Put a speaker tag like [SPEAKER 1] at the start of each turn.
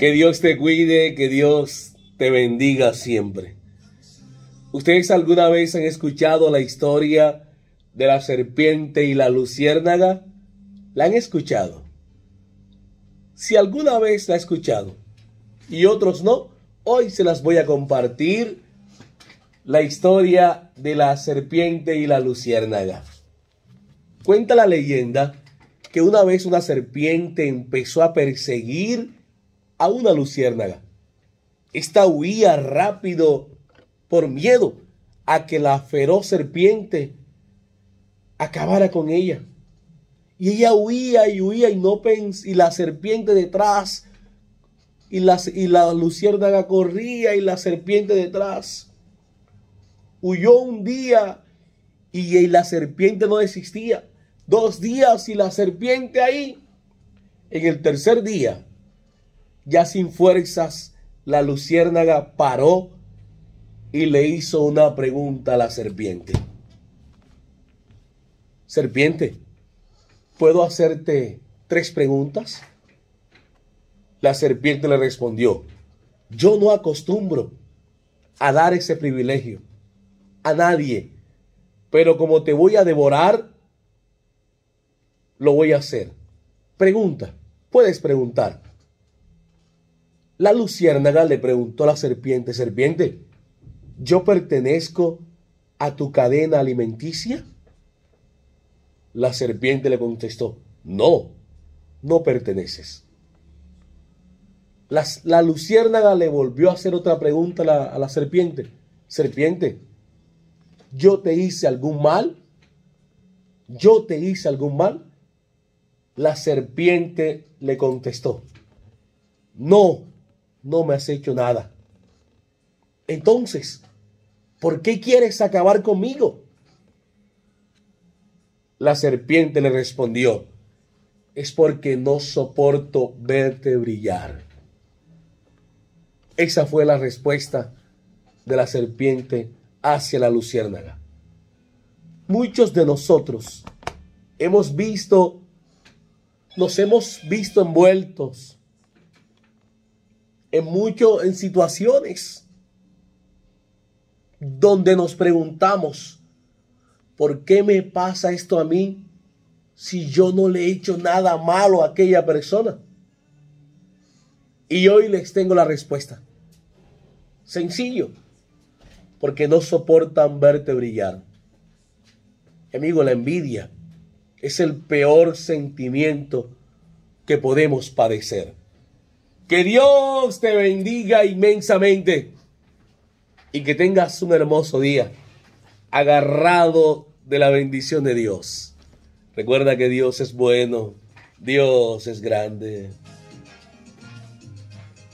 [SPEAKER 1] Que Dios te cuide, que Dios te bendiga siempre. ¿Ustedes alguna vez han escuchado la historia de la serpiente y la luciérnaga? ¿La han escuchado? Si alguna vez la han escuchado y otros no, hoy se las voy a compartir la historia de la serpiente y la luciérnaga. Cuenta la leyenda que una vez una serpiente empezó a perseguir a una luciérnaga. Esta huía rápido por miedo a que la feroz serpiente acabara con ella. Y ella huía y huía y no pens y la serpiente detrás y la, y la luciérnaga corría y la serpiente detrás. Huyó un día y, y la serpiente no existía. Dos días y la serpiente ahí. En el tercer día, ya sin fuerzas, la luciérnaga paró y le hizo una pregunta a la serpiente. Serpiente, ¿puedo hacerte tres preguntas? La serpiente le respondió, yo no acostumbro a dar ese privilegio a nadie, pero como te voy a devorar, lo voy a hacer. Pregunta, puedes preguntar. La luciérnaga le preguntó a la serpiente, serpiente, ¿yo pertenezco a tu cadena alimenticia? La serpiente le contestó, no, no perteneces. La, luciérnaga le volvió a hacer otra pregunta a la, a la serpiente. Serpiente, ¿yo te hice algún mal? ¿Yo te hice algún mal? La serpiente le contestó, no, no me has hecho nada. Entonces, ¿por qué quieres acabar conmigo? La serpiente le respondió, es porque no soporto verte brillar. Esa fue la respuesta de la serpiente hacia la luciérnaga. Muchos de nosotros hemos visto, nos hemos visto envueltos en mucho, en situaciones donde nos preguntamos, ¿por qué me pasa esto a mí si yo no le he hecho nada malo a aquella persona? Y hoy les tengo la respuesta. Sencillo, porque no soportan verte brillar. Amigo, la envidia es el peor sentimiento que podemos padecer. Que Dios te bendiga inmensamente y que tengas un hermoso día agarrado de la bendición de Dios. Recuerda que Dios es bueno, Dios es grande.